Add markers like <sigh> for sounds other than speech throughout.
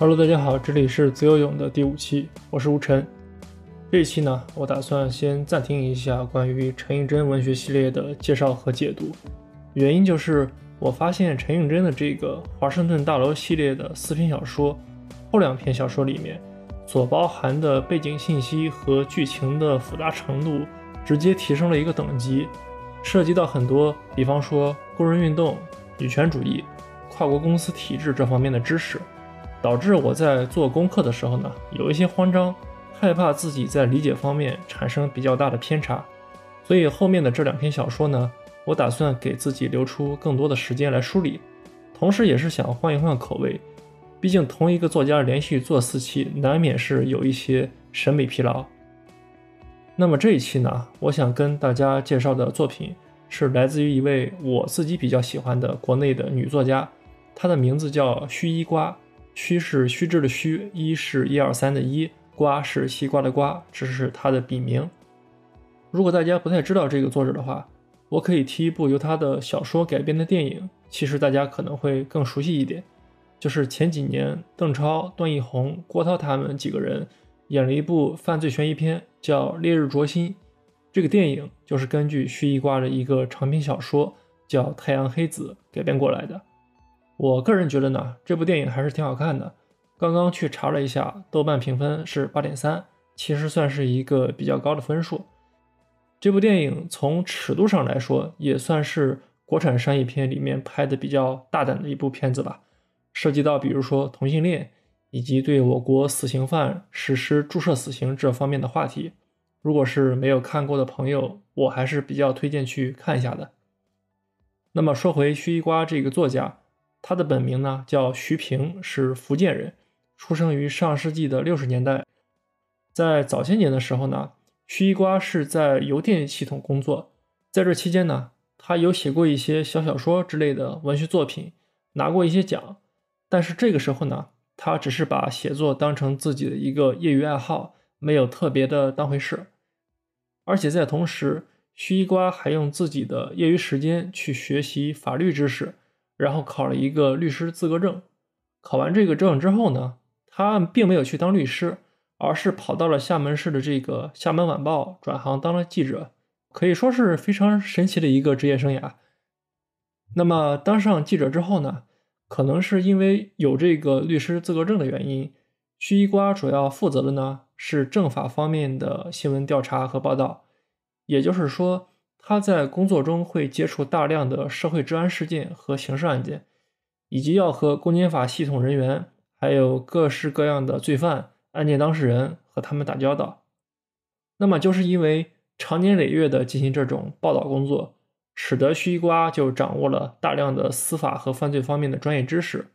Hello，大家好，这里是自由泳的第五期，我是吴晨。这一期呢，我打算先暂停一下关于陈映真文学系列的介绍和解读，原因就是我发现陈映真的这个华盛顿大楼系列的四篇小说，后两篇小说里面所包含的背景信息和剧情的复杂程度，直接提升了一个等级，涉及到很多，比方说工人运动、女权主义、跨国公司体制这方面的知识。导致我在做功课的时候呢，有一些慌张，害怕自己在理解方面产生比较大的偏差，所以后面的这两篇小说呢，我打算给自己留出更多的时间来梳理，同时也是想换一换口味，毕竟同一个作家连续做四期，难免是有一些审美疲劳。那么这一期呢，我想跟大家介绍的作品是来自于一位我自己比较喜欢的国内的女作家，她的名字叫须伊瓜。虚是虚掷的虚，一是一二三的一，瓜是西瓜的瓜，这是他的笔名。如果大家不太知道这个作者的话，我可以提一部由他的小说改编的电影，其实大家可能会更熟悉一点，就是前几年邓超、段奕宏、郭涛他们几个人演了一部犯罪悬疑片，叫《烈日灼心》。这个电影就是根据虚一瓜的一个长篇小说叫《太阳黑子》改编过来的。我个人觉得呢，这部电影还是挺好看的。刚刚去查了一下，豆瓣评分是八点三，其实算是一个比较高的分数。这部电影从尺度上来说，也算是国产商业片里面拍的比较大胆的一部片子吧。涉及到比如说同性恋，以及对我国死刑犯实施注射死刑这方面的话题。如果是没有看过的朋友，我还是比较推荐去看一下的。那么说回须一瓜这个作家。他的本名呢叫徐平，是福建人，出生于上世纪的六十年代。在早些年的时候呢，徐一瓜是在邮电系统工作，在这期间呢，他有写过一些小小说之类的文学作品，拿过一些奖。但是这个时候呢，他只是把写作当成自己的一个业余爱好，没有特别的当回事。而且在同时，徐一瓜还用自己的业余时间去学习法律知识。然后考了一个律师资格证，考完这个证之后呢，他并没有去当律师，而是跑到了厦门市的这个《厦门晚报》转行当了记者，可以说是非常神奇的一个职业生涯。那么当上记者之后呢，可能是因为有这个律师资格证的原因，徐一瓜主要负责的呢是政法方面的新闻调查和报道，也就是说。他在工作中会接触大量的社会治安事件和刑事案件，以及要和公检法系统人员，还有各式各样的罪犯、案件当事人和他们打交道。那么，就是因为长年累月的进行这种报道工作，使得须瓜就掌握了大量的司法和犯罪方面的专业知识，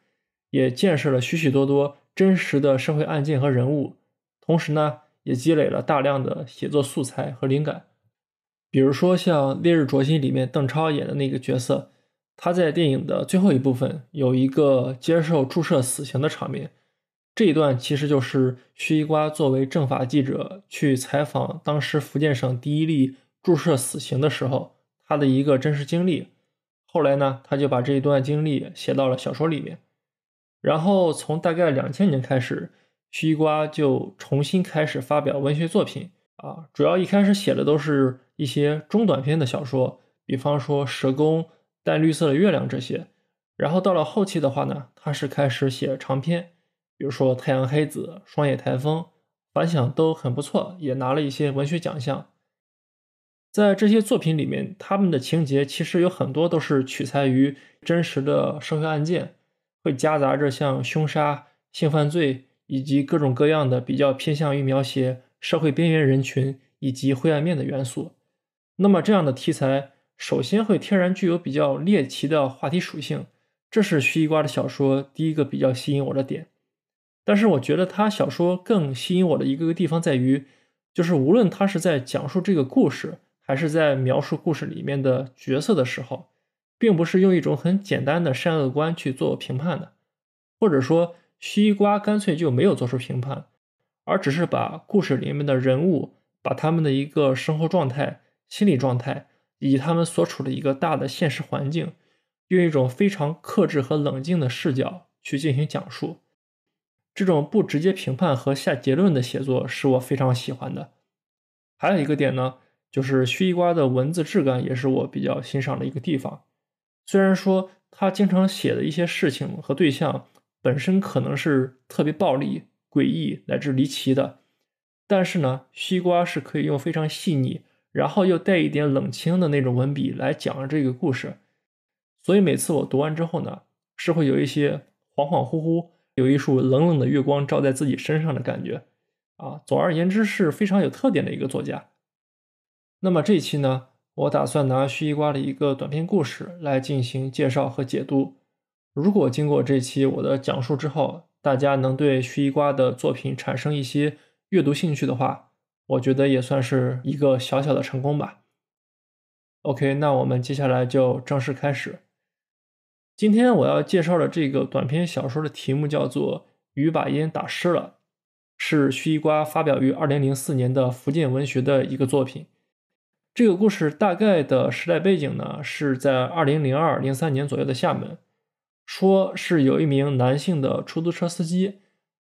也见识了许许多多真实的社会案件和人物，同时呢，也积累了大量的写作素材和灵感。比如说像《烈日灼心》里面邓超演的那个角色，他在电影的最后一部分有一个接受注射死刑的场面，这一段其实就是徐一瓜作为政法记者去采访当时福建省第一例注射死刑的时候，他的一个真实经历。后来呢，他就把这一段经历写到了小说里面。然后从大概两千年开始，徐一瓜就重新开始发表文学作品。啊，主要一开始写的都是一些中短篇的小说，比方说《蛇宫》《淡绿色的月亮》这些。然后到了后期的话呢，他是开始写长篇，比如说《太阳黑子》《双野台风》，反响都很不错，也拿了一些文学奖项。在这些作品里面，他们的情节其实有很多都是取材于真实的社会案件，会夹杂着像凶杀、性犯罪以及各种各样的比较偏向于描写。社会边缘人群以及灰暗面的元素，那么这样的题材首先会天然具有比较猎奇的话题属性，这是徐一瓜的小说第一个比较吸引我的点。但是我觉得他小说更吸引我的一个地方在于，就是无论他是在讲述这个故事，还是在描述故事里面的角色的时候，并不是用一种很简单的善恶观去做评判的，或者说徐一瓜干脆就没有做出评判。而只是把故事里面的人物，把他们的一个生活状态、心理状态，以及他们所处的一个大的现实环境，用一种非常克制和冷静的视角去进行讲述。这种不直接评判和下结论的写作是我非常喜欢的。还有一个点呢，就是须一瓜的文字质感也是我比较欣赏的一个地方。虽然说他经常写的一些事情和对象本身可能是特别暴力、诡异乃至离奇的，但是呢，西瓜是可以用非常细腻，然后又带一点冷清的那种文笔来讲这个故事。所以每次我读完之后呢，是会有一些恍恍惚惚，有一束冷冷的月光照在自己身上的感觉。啊，总而言之是非常有特点的一个作家。那么这一期呢，我打算拿西瓜的一个短篇故事来进行介绍和解读。如果经过这期我的讲述之后，大家能对须一瓜的作品产生一些阅读兴趣的话，我觉得也算是一个小小的成功吧。OK，那我们接下来就正式开始。今天我要介绍的这个短篇小说的题目叫做《雨把烟打湿了》。是须一瓜发表于二零零四年的福建文学的一个作品。这个故事大概的时代背景呢，是在二零零二零三年左右的厦门。说是有一名男性的出租车司机，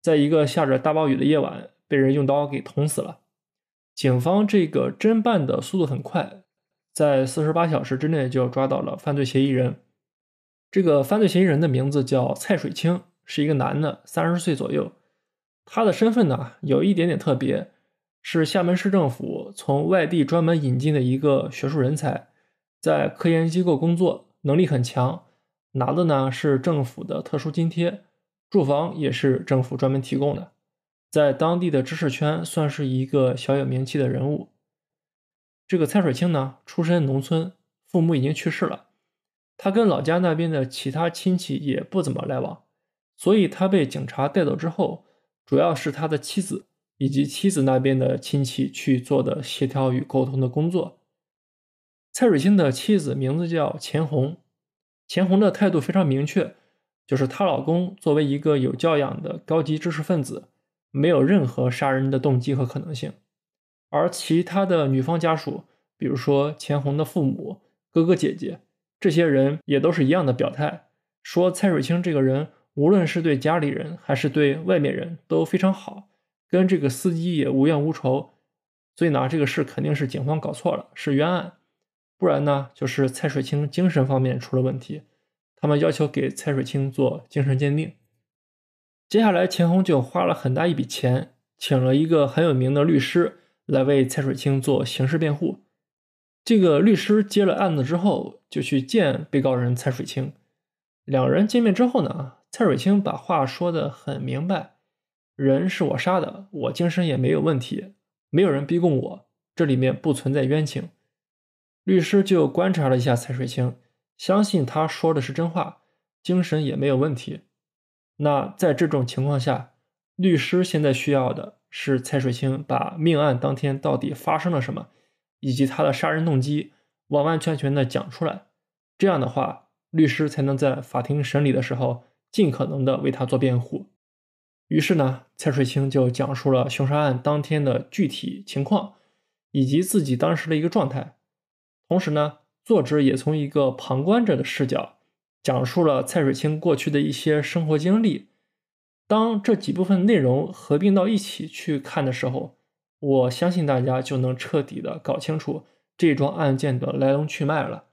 在一个下着大暴雨的夜晚，被人用刀给捅死了。警方这个侦办的速度很快，在四十八小时之内就抓到了犯罪嫌疑人。这个犯罪嫌疑人的名字叫蔡水清，是一个男的，三十岁左右。他的身份呢，有一点点特别，是厦门市政府从外地专门引进的一个学术人才，在科研机构工作，能力很强，拿的呢是政府的特殊津贴，住房也是政府专门提供的，在当地的知识圈算是一个小有名气的人物。这个蔡水清呢，出身农村，父母已经去世了，他跟老家那边的其他亲戚也不怎么来往，所以他被警察带走之后。主要是他的妻子以及妻子那边的亲戚去做的协调与沟通的工作。蔡水清的妻子名字叫钱红，钱红的态度非常明确，就是她老公作为一个有教养的高级知识分子，没有任何杀人的动机和可能性。而其他的女方家属，比如说钱红的父母、哥哥姐姐，这些人也都是一样的表态，说蔡水清这个人。无论是对家里人还是对外面人都非常好，跟这个司机也无怨无仇，所以呢，这个事肯定是警方搞错了，是冤案，不然呢，就是蔡水清精神方面出了问题，他们要求给蔡水清做精神鉴定。接下来，钱红就花了很大一笔钱，请了一个很有名的律师来为蔡水清做刑事辩护。这个律师接了案子之后，就去见被告人蔡水清，两人见面之后呢。蔡水清把话说得很明白，人是我杀的，我精神也没有问题，没有人逼供我，这里面不存在冤情。律师就观察了一下蔡水清，相信他说的是真话，精神也没有问题。那在这种情况下，律师现在需要的是蔡水清把命案当天到底发生了什么，以及他的杀人动机完完全全的讲出来。这样的话，律师才能在法庭审理的时候。尽可能的为他做辩护，于是呢，蔡水清就讲述了凶杀案当天的具体情况，以及自己当时的一个状态。同时呢，作者也从一个旁观者的视角，讲述了蔡水清过去的一些生活经历。当这几部分内容合并到一起去看的时候，我相信大家就能彻底的搞清楚这桩案件的来龙去脉了。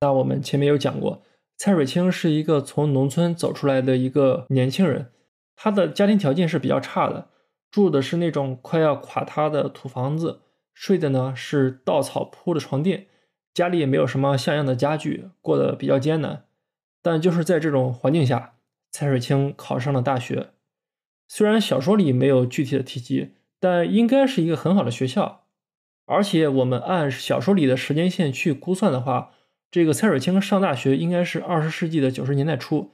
那我们前面有讲过。蔡水清是一个从农村走出来的一个年轻人，他的家庭条件是比较差的，住的是那种快要垮塌的土房子，睡的呢是稻草铺的床垫，家里也没有什么像样的家具，过得比较艰难。但就是在这种环境下，蔡水清考上了大学。虽然小说里没有具体的提及，但应该是一个很好的学校。而且我们按小说里的时间线去估算的话。这个蔡水清上大学应该是二十世纪的九十年代初。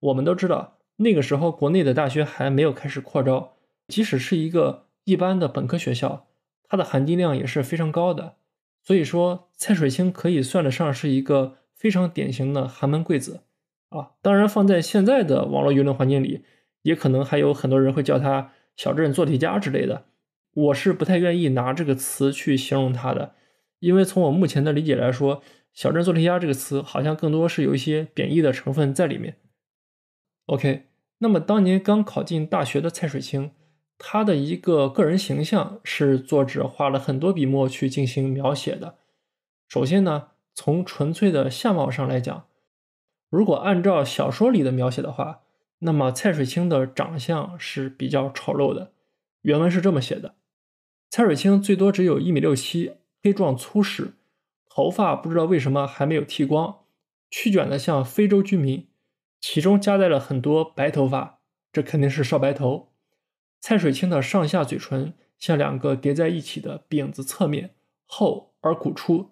我们都知道，那个时候国内的大学还没有开始扩招，即使是一个一般的本科学校，它的含金量也是非常高的。所以说，蔡水清可以算得上是一个非常典型的寒门贵子啊。当然，放在现在的网络舆论环境里，也可能还有很多人会叫他小镇做题家之类的。我是不太愿意拿这个词去形容他的，因为从我目前的理解来说。小镇做题家这个词好像更多是有一些贬义的成分在里面。OK，那么当年刚考进大学的蔡水清，他的一个个人形象是作者花了很多笔墨去进行描写的。首先呢，从纯粹的相貌上来讲，如果按照小说里的描写的话，那么蔡水清的长相是比较丑陋的。原文是这么写的：蔡水清最多只有一米六七，黑壮粗实，头发不知道为什么还没有剃光，曲卷的像非洲居民。其中夹带了很多白头发，这肯定是少白头。蔡水清的上下嘴唇像两个叠在一起的饼子，侧面厚而鼓出，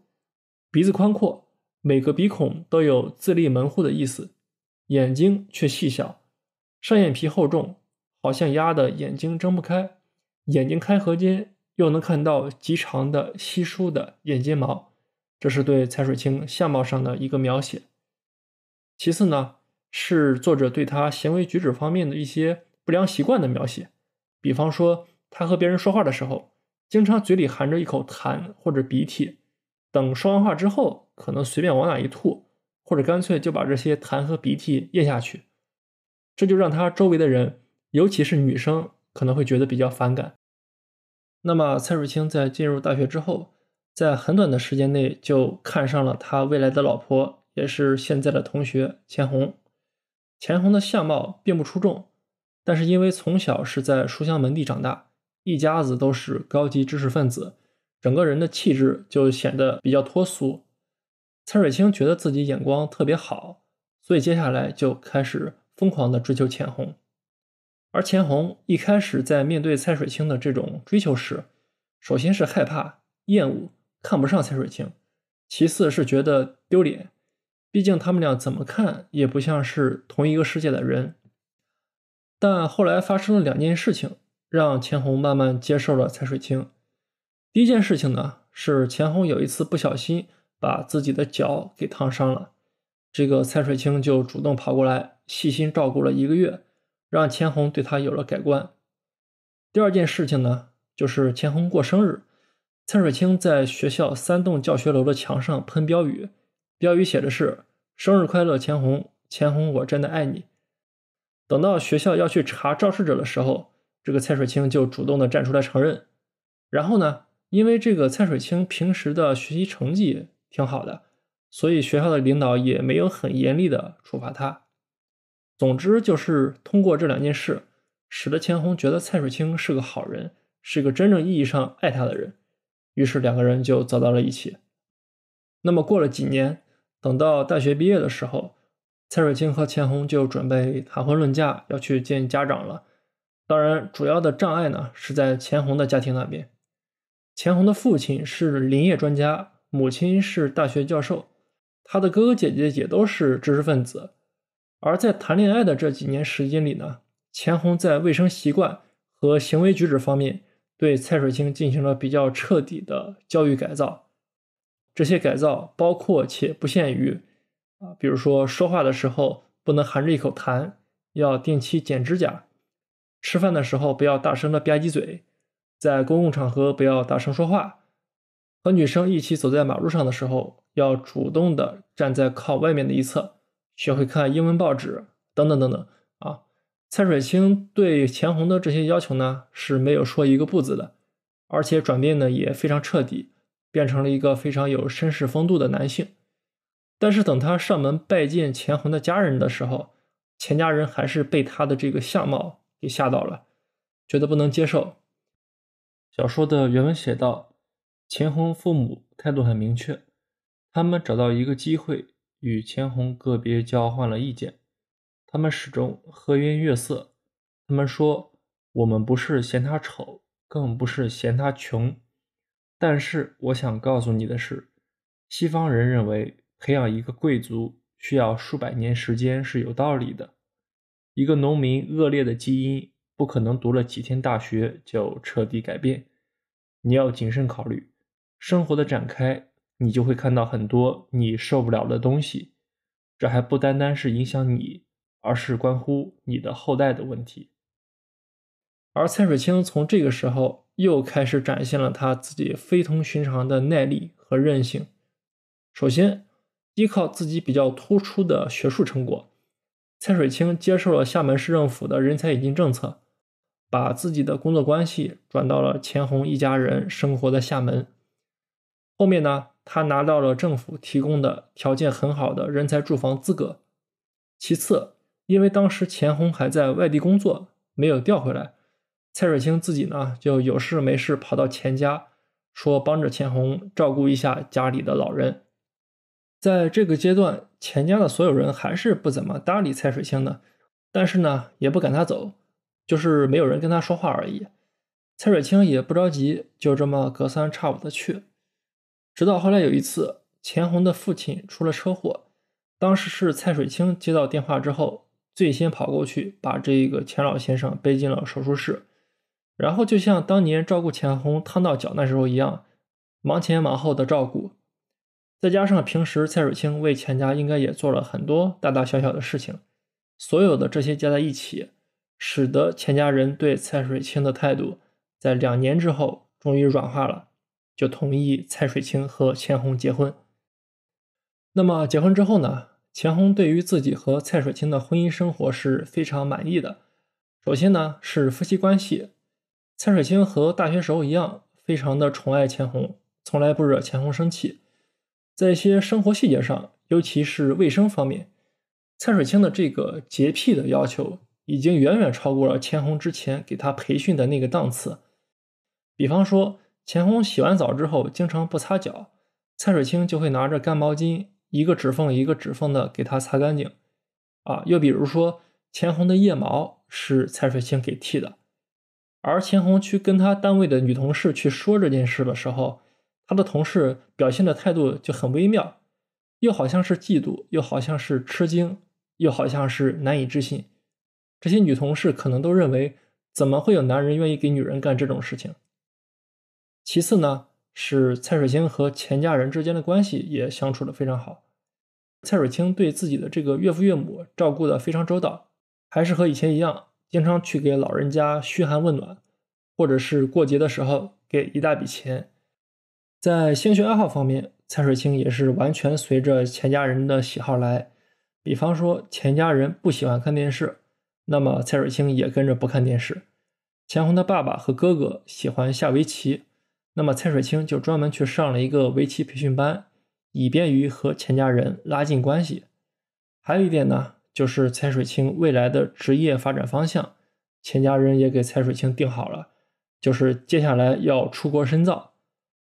鼻子宽阔，每个鼻孔都有自立门户的意思。眼睛却细小，上眼皮厚重，好像压的眼睛睁不开。眼睛开合间又能看到极长的稀疏的眼睫毛，这是对蔡水清相貌上的一个描写。其次呢？是作者对他行为举止方面的一些不良习惯的描写，比方说他和别人说话的时候，经常嘴里含着一口痰或者鼻涕，等说完话之后，可能随便往哪一吐，或者干脆就把这些痰和鼻涕咽下去，这就让他周围的人，尤其是女生，可能会觉得比较反感。那么蔡水清在进入大学之后，在很短的时间内就看上了他未来的老婆，也是现在的同学钱红。钱红的相貌并不出众，但是因为从小是在书香门第长大，一家子都是高级知识分子，整个人的气质就显得比较脱俗。蔡水清觉得自己眼光特别好，所以接下来就开始疯狂的追求钱红。而钱红一开始在面对蔡水清的这种追求时，首先是害怕、厌恶、看不上蔡水清，其次是觉得丢脸。毕竟他们俩怎么看也不像是同一个世界的人，但后来发生了两件事情，让钱红慢慢接受了蔡水清。第一件事情呢，是钱红有一次不小心把自己的脚给烫伤了，这个蔡水清就主动跑过来，细心照顾了一个月，让钱红对他有了改观。第二件事情呢，就是钱红过生日，蔡水清在学校三栋教学楼的墙上喷标语。标语写的是“生日快乐，钱红，钱红，我真的爱你。”等到学校要去查肇事者的时候，这个蔡水清就主动的站出来承认。然后呢，因为这个蔡水清平时的学习成绩挺好的，所以学校的领导也没有很严厉的处罚他。总之就是通过这两件事，使得钱红觉得蔡水清是个好人，是个真正意义上爱他的人。于是两个人就走到了一起。那么过了几年。等到大学毕业的时候，蔡水清和钱红就准备谈婚论嫁，要去见家长了。当然，主要的障碍呢是在钱红的家庭那边。钱红的父亲是林业专家，母亲是大学教授，他的哥哥姐姐也都是知识分子。而在谈恋爱的这几年时间里呢，钱红在卫生习惯和行为举止方面对蔡水清进行了比较彻底的教育改造。这些改造包括且不限于，啊，比如说说话的时候不能含着一口痰，要定期剪指甲；吃饭的时候不要大声的吧唧嘴；在公共场合不要大声说话；和女生一起走在马路上的时候，要主动的站在靠外面的一侧；学会看英文报纸，等等等等。啊，蔡水清对钱红的这些要求呢是没有说一个不字的，而且转变的也非常彻底。变成了一个非常有绅士风度的男性，但是等他上门拜见钱红的家人的时候，钱家人还是被他的这个相貌给吓到了，觉得不能接受。小说的原文写道：钱红父母态度很明确，他们找到一个机会与钱红个别交换了意见，他们始终和颜悦色。他们说：“我们不是嫌他丑，更不是嫌他穷。”但是我想告诉你的是，西方人认为培养一个贵族需要数百年时间是有道理的。一个农民恶劣的基因不可能读了几天大学就彻底改变。你要谨慎考虑生活的展开，你就会看到很多你受不了的东西。这还不单单是影响你，而是关乎你的后代的问题。而蔡水清从这个时候。又开始展现了他自己非同寻常的耐力和韧性。首先，依靠自己比较突出的学术成果，蔡水清接受了厦门市政府的人才引进政策，把自己的工作关系转到了钱红一家人生活的厦门。后面呢，他拿到了政府提供的条件很好的人才住房资格。其次，因为当时钱红还在外地工作，没有调回来，蔡水清自己呢就有事没事跑到钱家，说帮着钱红照顾一下家里的老人。在这个阶段，钱家的所有人还是不怎么搭理蔡水清的，但是呢，也不赶他走，就是没有人跟他说话而已。蔡水清也不着急，就这么隔三差五的去。直到后来有一次，钱红的父亲出了车祸，当时是蔡水清接到电话之后，最先跑过去把这个钱老先生背进了手术室，然后就像当年照顾钱红烫到脚那时候一样，忙前忙后的照顾。再加上平时蔡水清为钱家应该也做了很多大大小小的事情，所有的这些加在一起，使得钱家人对蔡水清的态度在两年之后终于软化了，就同意蔡水清和钱红结婚。那么结婚之后呢？钱红对于自己和蔡水清的婚姻生活是非常满意的。首先呢是夫妻关系，蔡水清和大学时候一样，非常的宠爱钱红，从来不惹钱红生气。在一些生活细节上，尤其是卫生方面，蔡水清的这个洁癖的要求已经远远超过了钱红之前给他培训的那个档次。比方说，钱红洗完澡之后经常不擦脚，蔡水清就会拿着干毛巾一个指缝一个指缝的给他擦干净。啊，又比如说，钱红的腋毛是蔡水清给剃的，而钱红去跟他单位的女同事去说这件事的时候。他的同事表现的态度就很微妙，又好像是嫉妒，又好像是吃惊，又好像是难以置信。这些女同事可能都认为，怎么会有男人愿意给女人干这种事情？其次呢，是蔡水清和钱家人之间的关系也相处的非常好。蔡水清对自己的这个岳父岳母照顾的非常周到，还是和以前一样，经常去给老人家嘘寒问暖，或者是过节的时候给一大笔钱。在兴趣爱好方面，蔡水清也是完全随着钱家人的喜好来。比方说，钱家人不喜欢看电视，那么蔡水清也跟着不看电视。钱红的爸爸和哥哥喜欢下围棋，那么蔡水清就专门去上了一个围棋培训班，以便于和钱家人拉近关系。还有一点呢，就是蔡水清未来的职业发展方向，钱家人也给蔡水清定好了，就是接下来要出国深造。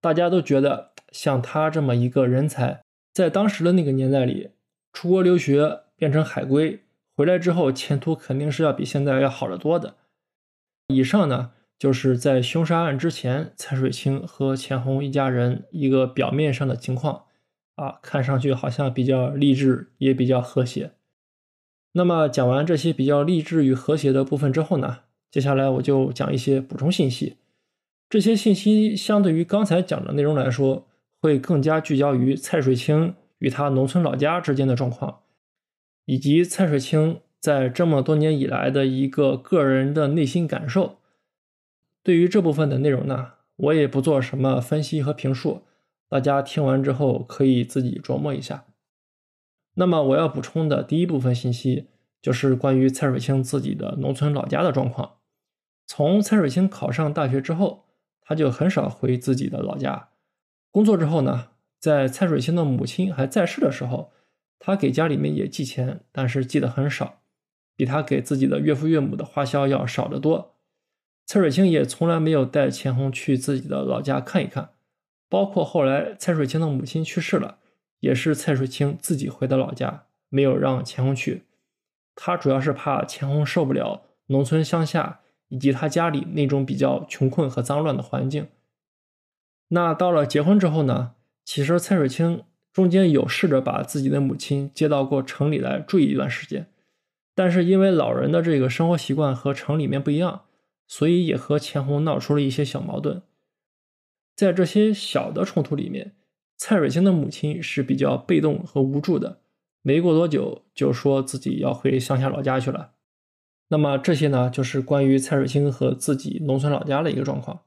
大家都觉得，像他这么一个人才，在当时的那个年代里，出国留学变成海归，回来之后前途肯定是要比现在要好得多的。以上呢，就是在凶杀案之前，蔡水清和钱红一家人一个表面上的情况啊，看上去好像比较励志，也比较和谐。那么讲完这些比较励志与和谐的部分之后呢，接下来我就讲一些补充信息。这些信息相对于刚才讲的内容来说，会更加聚焦于蔡水清与他农村老家之间的状况，以及蔡水清在这么多年以来的一个个人的内心感受。对于这部分的内容呢，我也不做什么分析和评述，大家听完之后可以自己琢磨一下。那么我要补充的第一部分信息，就是关于蔡水清自己的农村老家的状况。从蔡水清考上大学之后。他就很少回自己的老家。工作之后呢，在蔡水清的母亲还在世的时候，他给家里面也寄钱，但是寄的很少，比他给自己的岳父岳母的花销要少得多。蔡水清也从来没有带钱红去自己的老家看一看，包括后来蔡水清的母亲去世了，也是蔡水清自己回的老家，没有让钱红去。他主要是怕钱红受不了农村乡下。以及他家里那种比较穷困和脏乱的环境。那到了结婚之后呢？其实蔡水清中间有试着把自己的母亲接到过城里来住一段时间，但是因为老人的这个生活习惯和城里面不一样，所以也和钱红闹出了一些小矛盾。在这些小的冲突里面，蔡水清的母亲是比较被动和无助的，没过多久就说自己要回乡下老家去了。那么这些呢，就是关于蔡水清和自己农村老家的一个状况。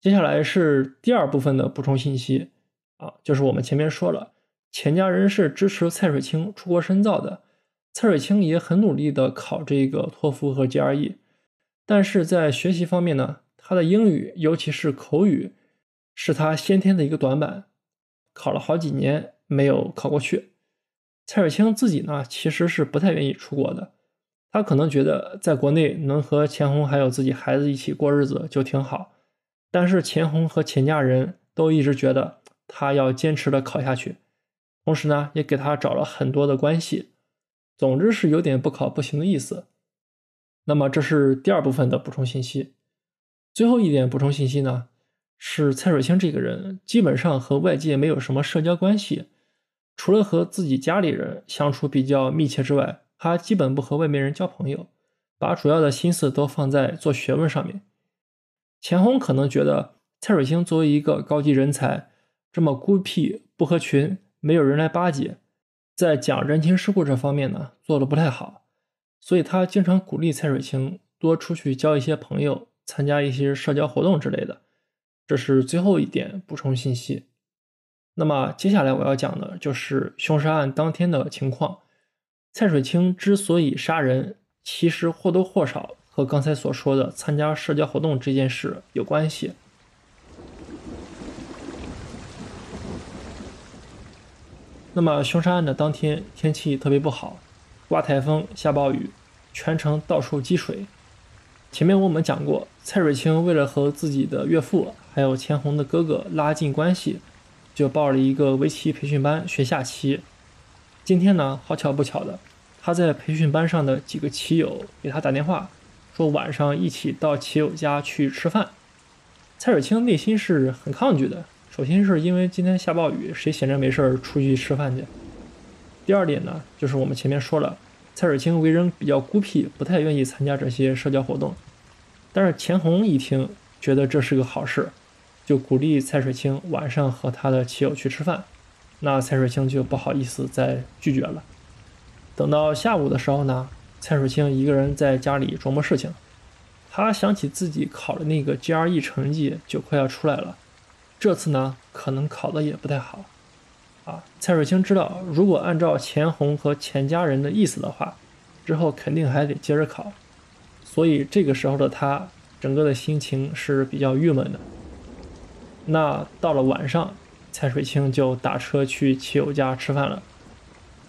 接下来是第二部分的补充信息啊，就是我们前面说了，钱家人是支持蔡水清出国深造的，蔡水清也很努力的考这个托福和 GRE，但是在学习方面呢，他的英语，尤其是口语，是他先天的一个短板，考了好几年没有考过去。蔡水清自己呢，其实是不太愿意出国的，他可能觉得在国内能和钱红还有自己孩子一起过日子就挺好，但是钱红和钱家人都一直觉得他要坚持的考下去，同时呢，也给他找了很多的关系。总之是有点不考不行的意思。那么这是第二部分的补充信息。最后一点补充信息呢，是蔡水清这个人基本上和外界没有什么社交关系，除了和自己家里人相处比较密切之外，他基本不和外面人交朋友，把主要的心思都放在做学问上面。钱红可能觉得蔡水清作为一个高级人才，这么孤僻不合群，没有人来巴结。在讲人情世故这方面呢，做的不太好，所以他经常鼓励蔡水清多出去交一些朋友，参加一些社交活动之类的。这是最后一点补充信息。那么接下来我要讲的就是凶杀案当天的情况。蔡水清之所以杀人，其实或多或少和刚才所说的参加社交活动这件事有关系。那么凶杀案的当天，天气特别不好，刮台风、下暴雨，全程到处积水。前面我们讲过，蔡水清为了和自己的岳父还有钱红的哥哥拉近关系，就报了一个围棋培训班学下棋。今天呢，好巧不巧的，他在培训班上的几个棋友给他打电话，说晚上一起到棋友家去吃饭。蔡水清内心是很抗拒的。首先是因为今天下暴雨，谁闲着没事儿出去吃饭去？第二点呢，就是我们前面说了，蔡水清为人比较孤僻，不太愿意参加这些社交活动。但是钱红一听，觉得这是个好事，就鼓励蔡水清晚上和他的棋友去吃饭。那蔡水清就不好意思再拒绝了。等到下午的时候呢，蔡水清一个人在家里琢磨事情，他想起自己考的那个 GRE 成绩就快要出来了。这次呢，可能考的也不太好，啊，蔡水清知道，如果按照钱红和钱家人的意思的话，之后肯定还得接着考，所以这个时候的他，整个的心情是比较郁闷的。那到了晚上，蔡水清就打车去骑友家吃饭了，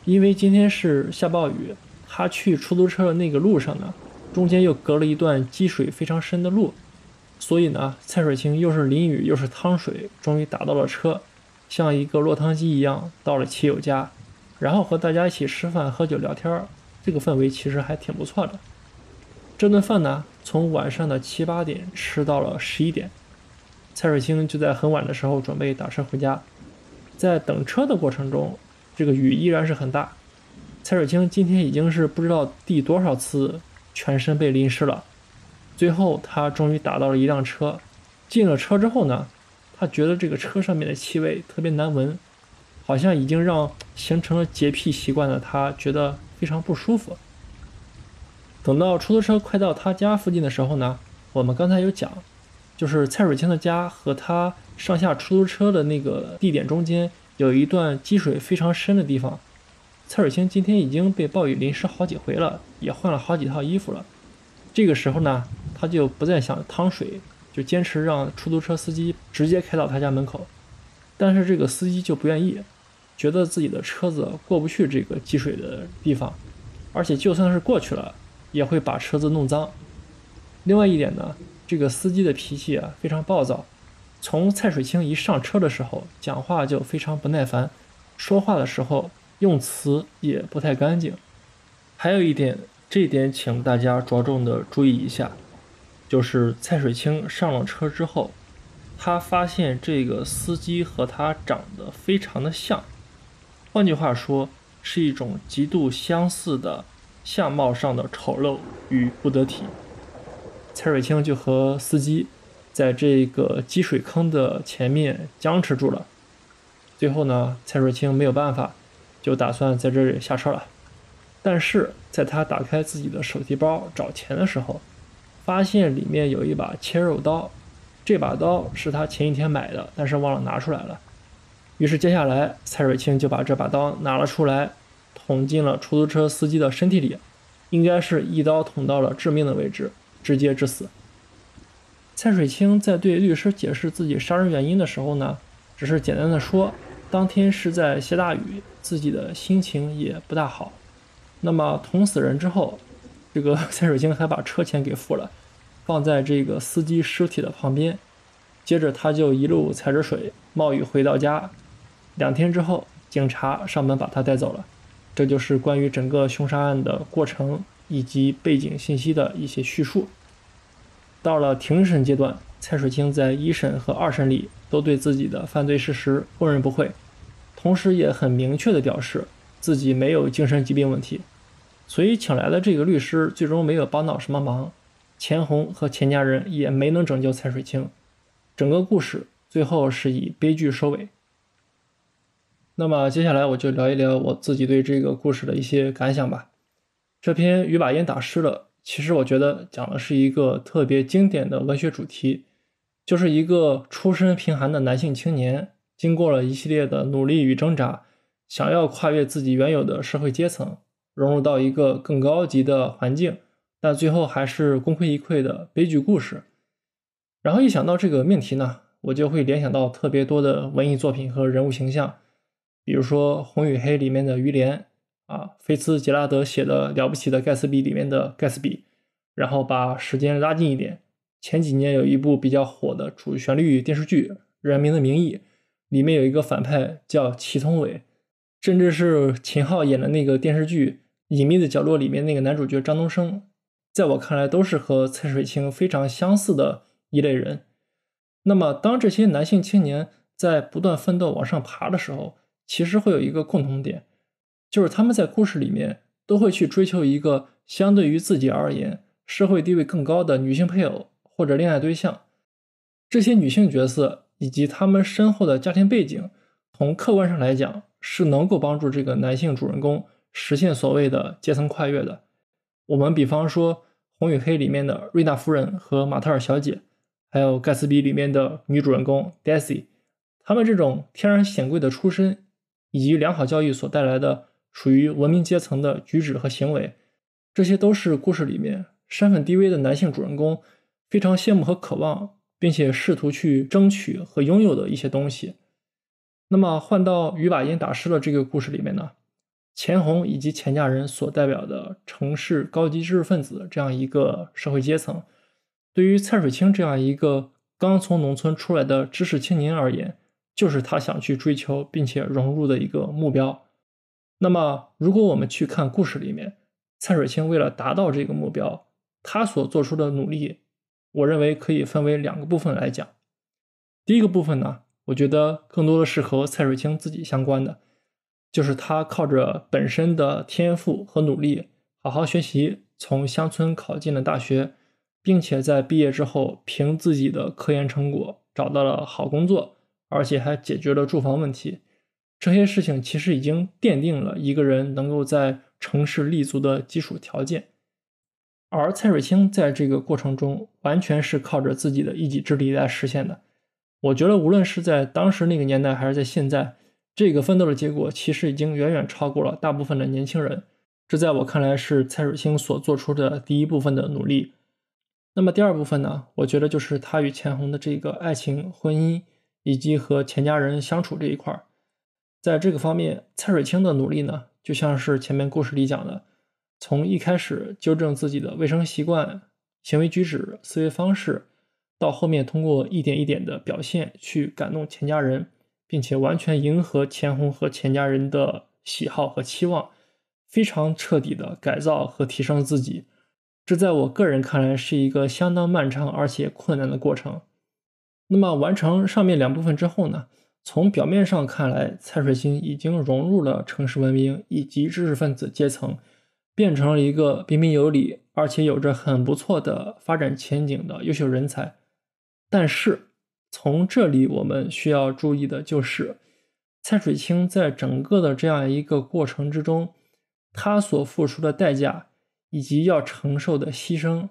因为今天是下暴雨，他去出租车的那个路上呢，中间又隔了一段积水非常深的路。所以呢，蔡水清又是淋雨又是趟水，终于打到了车，像一个落汤鸡一样到了骑友家，然后和大家一起吃饭、喝酒、聊天这个氛围其实还挺不错的。这顿饭呢，从晚上的七八点吃到了十一点，蔡水清就在很晚的时候准备打车回家。在等车的过程中，这个雨依然是很大。蔡水清今天已经是不知道第多少次全身被淋湿了。最后，他终于打到了一辆车。进了车之后呢，他觉得这个车上面的气味特别难闻，好像已经让形成了洁癖习惯的他觉得非常不舒服。等到出租车快到他家附近的时候呢，我们刚才有讲，就是蔡水清的家和他上下出租车的那个地点中间有一段积水非常深的地方。蔡水清今天已经被暴雨淋湿好几回了，也换了好几套衣服了。这个时候呢。他就不再想趟水，就坚持让出租车司机直接开到他家门口。但是这个司机就不愿意，觉得自己的车子过不去这个积水的地方，而且就算是过去了，也会把车子弄脏。另外一点呢，这个司机的脾气啊非常暴躁，从蔡水清一上车的时候，讲话就非常不耐烦，说话的时候用词也不太干净。还有一点，这一点请大家着重的注意一下。就是蔡水清上了车之后，他发现这个司机和他长得非常的像，换句话说，是一种极度相似的相貌上的丑陋与不得体。蔡水清就和司机在这个积水坑的前面僵持住了。最后呢，蔡水清没有办法，就打算在这里下车了。但是在他打开自己的手提包找钱的时候，发现里面有一把切肉刀，这把刀是他前一天买的，但是忘了拿出来了。于是接下来蔡水清就把这把刀拿了出来，捅进了出租车司机的身体里，应该是一刀捅到了致命的位置，直接致死。蔡水清在对律师解释自己杀人原因的时候呢，只是简单的说，当天是在下大雨，自己的心情也不大好。那么捅死人之后，这个 <laughs> 蔡水清还把车钱给付了，放在这个司机尸体的旁边。接着他就一路踩着水冒雨回到家。两天之后，警察上门把他带走了。这就是关于整个凶杀案的过程以及背景信息的一些叙述。到了庭审阶段，蔡水清在一审和二审里都对自己的犯罪事实供认不讳，同时也很明确地表示自己没有精神疾病问题。所以请来的这个律师最终没有帮到什么忙，钱红和钱家人也没能拯救蔡水清。整个故事最后是以悲剧收尾。那么接下来我就聊一聊我自己对这个故事的一些感想吧。这篇雨把烟打湿了，其实我觉得讲的是一个特别经典的文学主题，就是一个出身贫寒的男性青年，经过了一系列的努力与挣扎，想要跨越自己原有的社会阶层，融入到一个更高级的环境，但最后还是功亏一篑的悲剧故事。然后一想到这个命题呢，我就会联想到特别多的文艺作品和人物形象，比如说《红与黑》里面的于连啊，菲茨杰拉德写的《了不起的盖茨比》里面的盖茨比。然后把时间拉近一点，前几年有一部比较火的主旋律电视剧《人民的名义》，里面有一个反派叫祁同伟，甚至是秦昊演的那个电视剧《隐秘的角落》里面那个男主角张东升，在我看来都是和蔡水清非常相似的。一类人，那么当这些男性青年在不断奋斗往上爬的时候，其实会有一个共同点，就是他们在故事里面都会去追求一个相对于自己而言社会地位更高的女性配偶或者恋爱对象。这些女性角色以及他们身后的家庭背景，从客观上来讲是能够帮助这个男性主人公实现所谓的阶层跨越的。我们比方说《红与黑》里面的瑞娜夫人和马特尔小姐。还有《盖茨比》里面的女主人公 Daisy，他们这种天然显贵的出身，以及良好教育所带来的属于文明阶层的举止和行为，这些都是故事里面身份低微的男性主人公非常羡慕和渴望，并且试图去争取和拥有的一些东西。那么换到雨把烟打湿了这个故事里面呢，钱红以及钱家人所代表的城市高级知识分子这样一个社会阶层。对于蔡水清这样一个刚从农村出来的知识青年而言，就是他想去追求并且融入的一个目标。那么，如果我们去看故事里面，蔡水清为了达到这个目标，他所做出的努力，我认为可以分为两个部分来讲。第一个部分呢，我觉得更多的是和蔡水清自己相关的，就是他靠着本身的天赋和努力，好好学习，从乡村考进了大学。并且在毕业之后，凭自己的科研成果找到了好工作，而且还解决了住房问题。这些事情其实已经奠定了一个人能够在城市立足的基础条件。而蔡水清在这个过程中，完全是靠着自己的一己之力来实现的。我觉得，无论是在当时那个年代，还是在现在，这个奋斗的结果，其实已经远远超过了大部分的年轻人。这在我看来，是蔡水清所做出的第一部分的努力。那么第二部分呢？我觉得就是他与钱红的这个爱情、婚姻，以及和钱家人相处这一块儿，在这个方面，蔡水清的努力呢，就像是前面故事里讲的，从一开始纠正自己的卫生习惯、行为举止、思维方式，到后面通过一点一点的表现去感动钱家人，并且完全迎合钱红和钱家人的喜好和期望，非常彻底的改造和提升自己。这在我个人看来是一个相当漫长而且困难的过程。那么完成上面两部分之后呢？从表面上看来，蔡水清已经融入了城市文明以及知识分子阶层，变成了一个彬彬有礼而且有着很不错的发展前景的优秀人才。但是从这里我们需要注意的就是，蔡水清在整个的这样一个过程之中，他所付出的代价。以及要承受的牺牲，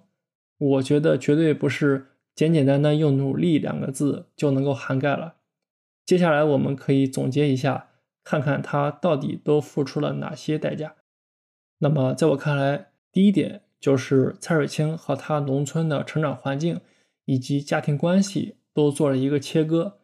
我觉得绝对不是简简单单用“努力”两个字就能够涵盖了。接下来，我们可以总结一下看看他到底都付出了哪些代价。那么，在我看来，第一点就是蔡水清和他农村的成长环境以及家庭关系都做了一个切割。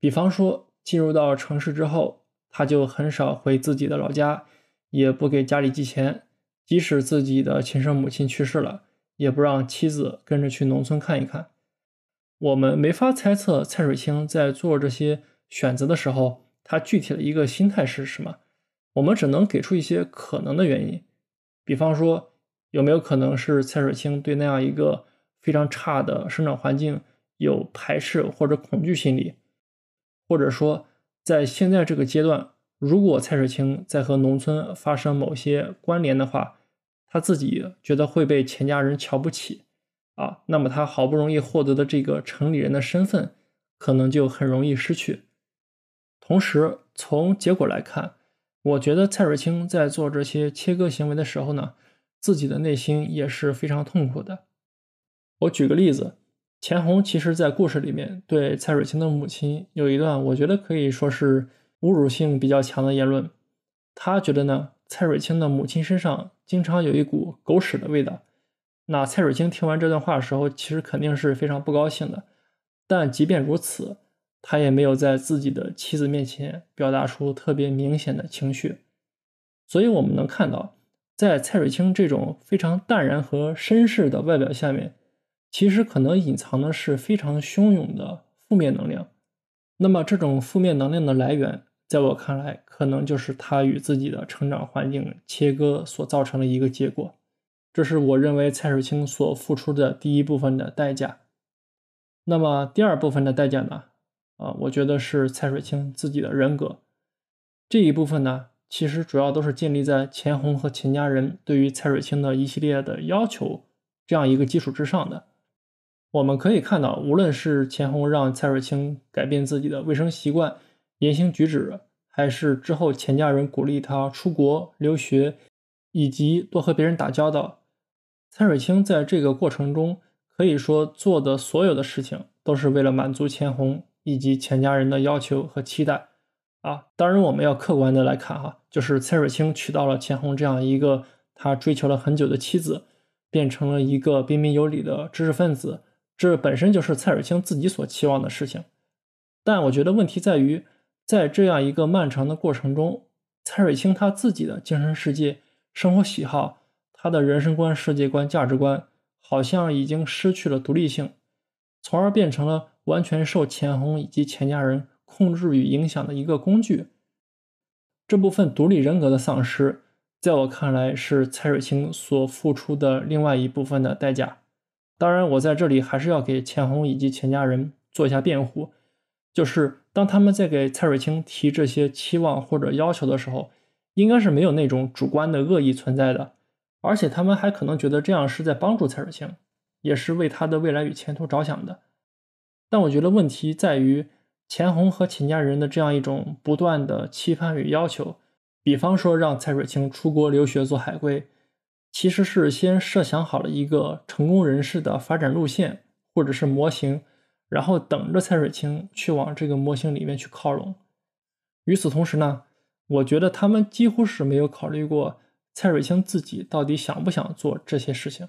比方说，进入到城市之后，他就很少回自己的老家，也不给家里寄钱，即使自己的亲生母亲去世了，也不让妻子跟着去农村看一看。我们没法猜测蔡水清在做这些选择的时候，他具体的一个心态是什么。我们只能给出一些可能的原因，比方说，有没有可能是蔡水清对那样一个非常差的生长环境有排斥或者恐惧心理？或者说，在现在这个阶段，如果蔡水清在和农村发生某些关联的话，他自己觉得会被钱家人瞧不起。啊，那么他好不容易获得的这个城里人的身份，可能就很容易失去。同时，从结果来看，我觉得蔡水清在做这些切割行为的时候呢，自己的内心也是非常痛苦的。我举个例子，钱红其实在故事里面对蔡水清的母亲有一段，我觉得可以说是侮辱性比较强的言论。他觉得呢，蔡水清的母亲身上经常有一股狗屎的味道。那蔡水清听完这段话的时候，其实肯定是非常不高兴的。但即便如此，他也没有在自己的妻子面前表达出特别明显的情绪。所以，我们能看到，在蔡水清这种非常淡然和绅士的外表下面，其实可能隐藏的是非常汹涌的负面能量。那么，这种负面能量的来源，在我看来，可能就是他与自己的成长环境切割所造成的一个结果。这是我认为蔡水清所付出的第一部分的代价。那么第二部分的代价呢？啊，我觉得是蔡水清自己的人格。这一部分呢，其实主要都是建立在钱红和钱家人对于蔡水清的一系列的要求这样一个基础之上的。我们可以看到，无论是钱红让蔡水清改变自己的卫生习惯、言行举止，还是之后钱家人鼓励他出国留学，以及多和别人打交道。蔡水清在这个过程中可以说做的所有的事情，都是为了满足钱红以及钱家人的要求和期待啊。当然，我们要客观的来看哈，就是蔡水清娶到了钱红这样一个他追求了很久的妻子，变成了一个彬彬有礼的知识分子，这本身就是蔡水清自己所期望的事情。但我觉得问题在于，在这样一个漫长的过程中，蔡水清他自己的精神世界、生活喜好。他的人生观、世界观、价值观好像已经失去了独立性，从而变成了完全受钱红以及钱家人控制与影响的一个工具。这部分独立人格的丧失，在我看来是蔡水清所付出的另外一部分的代价。当然，我在这里还是要给钱红以及钱家人做一下辩护，就是当他们在给蔡水清提这些期望或者要求的时候，应该是没有那种主观的恶意存在的。而且他们还可能觉得这样是在帮助蔡水清，也是为他的未来与前途着想的。但我觉得问题在于钱红和钱家人的这样一种不断的期盼与要求，比方说让蔡水清出国留学做海归，其实是先设想好了一个成功人士的发展路线或者是模型，然后等着蔡水清去往这个模型里面去靠拢。与此同时呢，我觉得他们几乎是没有考虑过。蔡水清自己到底想不想做这些事情？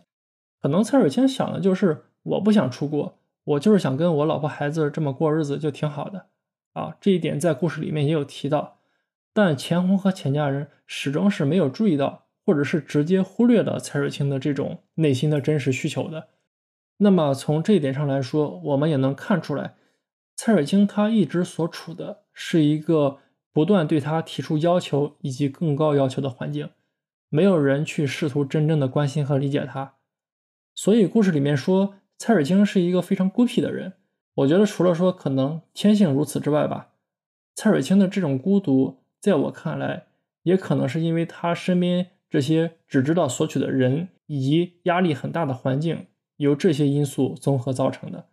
可能蔡水清想的就是我不想出国，我就是想跟我老婆孩子这么过日子就挺好的啊。这一点在故事里面也有提到，但钱红和钱家人始终是没有注意到，或者是直接忽略了蔡水清的这种内心的真实需求的。那么从这一点上来说，我们也能看出来，蔡水清他一直所处的是一个不断对他提出要求以及更高要求的环境。没有人去试图真正的关心和理解他，所以故事里面说蔡水清是一个非常孤僻的人。我觉得除了说可能天性如此之外吧，蔡水清的这种孤独，在我看来，也可能是因为他身边这些只知道索取的人，以及压力很大的环境，由这些因素综合造成的。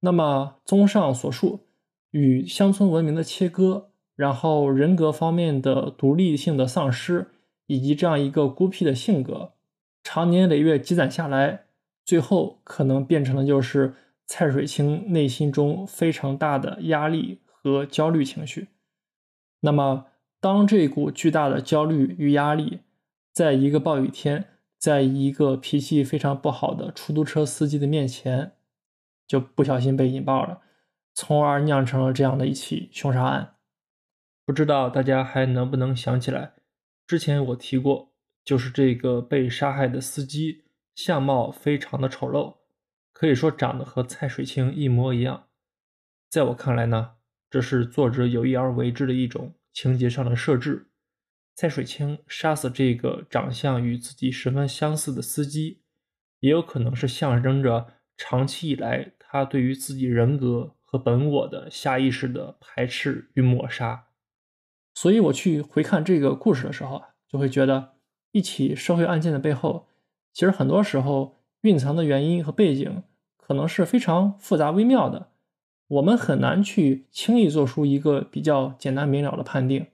那么，综上所述，与乡村文明的切割，然后人格方面的独立性的丧失。以及这样一个孤僻的性格，长年累月积攒下来，最后可能变成的就是蔡水清内心中非常大的压力和焦虑情绪。那么，当这股巨大的焦虑与压力，在一个暴雨天，在一个脾气非常不好的出租车司机的面前，就不小心被引爆了，从而酿成了这样的一起凶杀案。不知道大家还能不能想起来，之前我提过，就是这个被杀害的司机相貌非常的丑陋，可以说长得和蔡水清一模一样。在我看来呢。这是作者有意而为之的一种情节上的设置。蔡水清杀死这个长相与自己十分相似的司机，也有可能是象征着长期以来他对于自己人格和本我的下意识的排斥与抹杀。所以，我去回看这个故事的时候啊，就会觉得一起社会案件的背后，其实很多时候蕴藏的原因和背景，可能是非常复杂微妙的。我们很难去轻易做出一个比较简单明了的判定。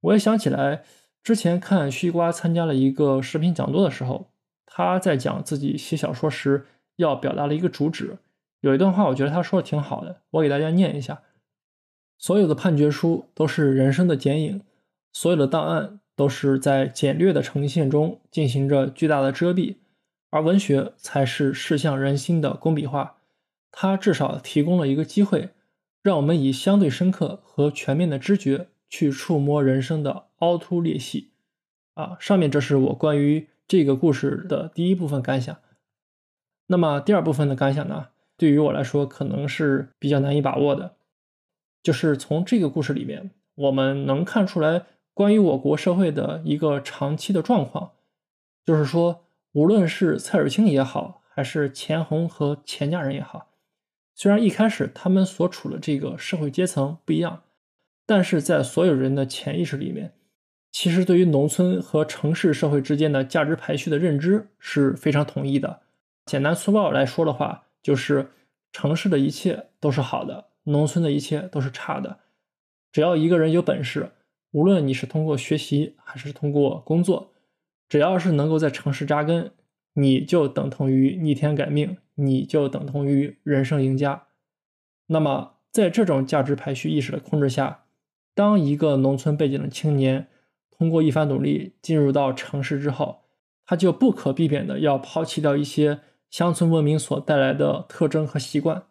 我也想起来，之前看西瓜参加了一个视频讲座的时候，他在讲自己写小说时要表达的一个主旨。有一段话，我觉得他说的挺好的，我给大家念一下：所有的判决书都是人生的剪影，所有的档案都是在简略的呈现中进行着巨大的遮蔽，而文学才是视向人心的工笔画。它至少提供了一个机会，让我们以相对深刻和全面的知觉去触摸人生的凹凸裂隙。啊，上面这是我关于这个故事的第一部分感想。那么第二部分的感想呢，对于我来说可能是比较难以把握的，就是从这个故事里面，我们能看出来关于我国社会的一个长期的状况，就是说，无论是蔡尔清也好，还是钱红和钱家人也好。虽然一开始他们所处的这个社会阶层不一样，但是在所有人的潜意识里面，其实对于农村和城市社会之间的价值排序的认知是非常统一的。简单粗暴来说的话，就是城市的一切都是好的，农村的一切都是差的。只要一个人有本事，无论你是通过学习还是通过工作，只要是能够在城市扎根，你就等同于逆天改命。你就等同于人生赢家。那么，在这种价值排序意识的控制下，当一个农村背景的青年通过一番努力进入到城市之后，他就不可避免的要抛弃掉一些乡村文明所带来的特征和习惯。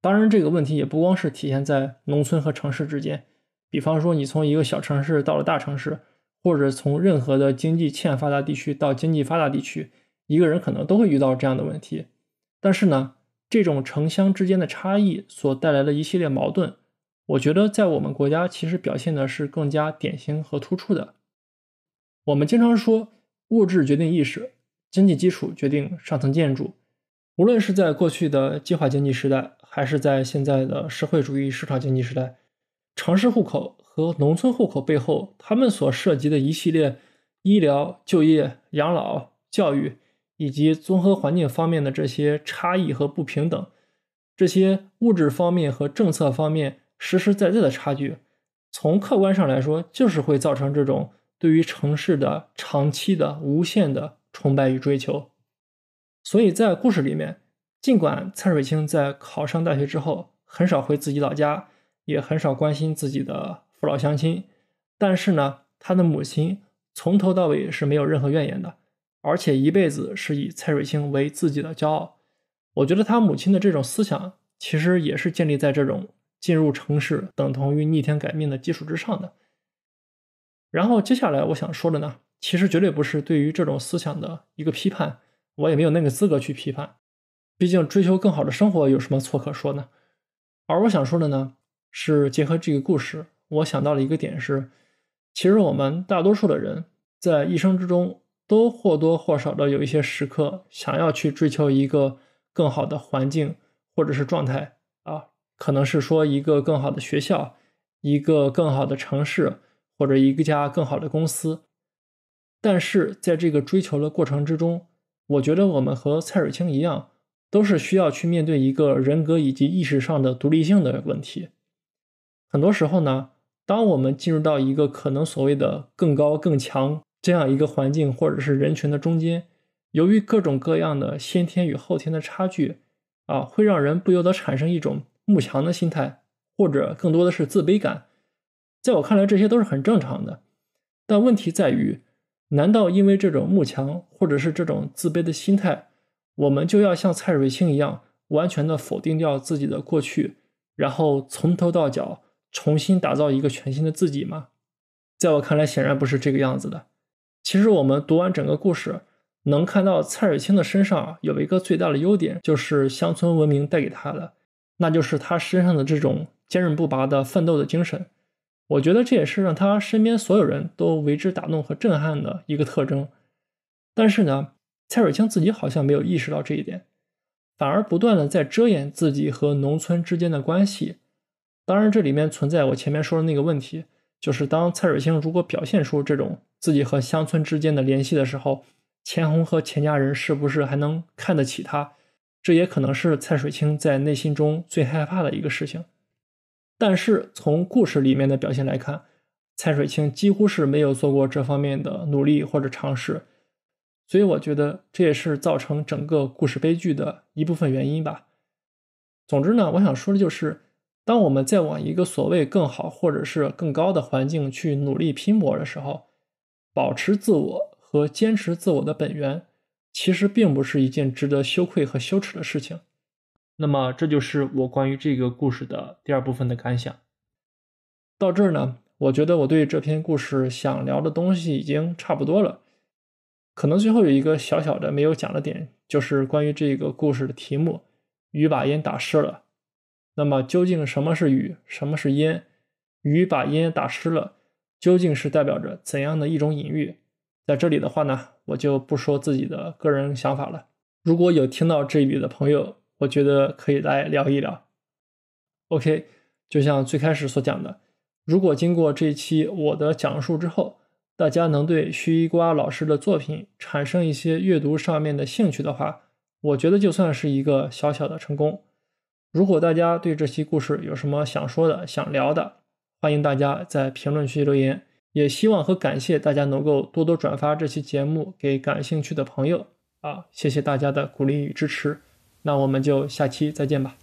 当然，这个问题也不光是体现在农村和城市之间。比方说，你从一个小城市到了大城市，或者从任何的经济欠发达地区到经济发达地区。一个人可能都会遇到这样的问题，但是呢，这种城乡之间的差异所带来的一系列矛盾，我觉得在我们国家其实表现的是更加典型和突出的。我们经常说物质决定意识，经济基础决定上层建筑。无论是在过去的计划经济时代，还是在现在的社会主义市场经济时代，城市户口和农村户口背后，他们所涉及的一系列医疗、就业、养老、教育。以及综合环境方面的这些差异和不平等，这些物质方面和政策方面实实在在的差距，从客观上来说，就是会造成这种对于城市的长期的无限的崇拜与追求。所以在故事里面，尽管蔡水清在考上大学之后很少回自己老家，也很少关心自己的父老乡亲，但是呢，他的母亲从头到尾是没有任何怨言的。而且一辈子是以蔡水清为自己的骄傲，我觉得他母亲的这种思想，其实也是建立在这种进入城市等同于逆天改命的基础之上的。然后接下来我想说的呢，其实绝对不是对于这种思想的一个批判，我也没有那个资格去批判，毕竟追求更好的生活有什么错可说呢？而我想说的呢，是结合这个故事，我想到了一个点是，其实我们大多数的人在一生之中。都或多或少的有一些时刻想要去追求一个更好的环境或者是状态啊，可能是说一个更好的学校，一个更好的城市，或者一家更好的公司。但是在这个追求的过程之中，我觉得我们和蔡水清一样，都是需要去面对一个人格以及意识上的独立性的问题。很多时候呢，当我们进入到一个可能所谓的更高更强。这样一个环境或者是人群的中间，由于各种各样的先天与后天的差距，啊，会让人不由得产生一种慕强的心态，或者更多的是自卑感。在我看来，这些都是很正常的。但问题在于，难道因为这种慕强或者是这种自卑的心态，我们就要像蔡瑞清一样，完全的否定掉自己的过去，然后从头到脚重新打造一个全新的自己吗？在我看来，显然不是这个样子的。其实我们读完整个故事，能看到蔡瑞清的身上有一个最大的优点，就是乡村文明带给他的，那就是他身上的这种坚韧不拔的奋斗的精神。我觉得这也是让他身边所有人都为之打动和震撼的一个特征。但是呢，蔡瑞清自己好像没有意识到这一点，反而不断的在遮掩自己和农村之间的关系。当然，这里面存在我前面说的那个问题，就是当蔡水清如果表现出这种自己和乡村之间的联系的时候，钱红和钱家人是不是还能看得起他？这也可能是蔡水清在内心中最害怕的一个事情。但是从故事里面的表现来看，蔡水清几乎是没有做过这方面的努力或者尝试，所以我觉得这也是造成整个故事悲剧的一部分原因吧。总之呢，我想说的就是，当我们在往一个所谓更好或者是更高的环境去努力拼搏的时候，保持自我和坚持自我的本源，其实并不是一件值得羞愧和羞耻的事情。那么，这就是我关于这个故事的第二部分的感想。到这儿呢，我觉得我对这篇故事想聊的东西已经差不多了。可能最后有一个小小的没有讲的点，就是关于这个故事的题目“雨把烟打湿了”。那么，究竟什么是雨，什么是烟？雨把烟打湿了，究竟是代表着怎样的一种隐喻？在这里的话呢，我就不说自己的个人想法了。如果有听到这里的朋友，我觉得可以来聊一聊。OK，就像最开始所讲的，如果经过这一期我的讲述之后，大家能对徐一瓜老师的作品产生一些阅读上面的兴趣的话，我觉得就算是一个小小的成功。如果大家对这期故事有什么想说的、想聊的，欢迎大家在评论区留言。也希望和感谢大家能够多多转发这期节目给感兴趣的朋友啊！谢谢大家的鼓励与支持。那我们就下期再见吧。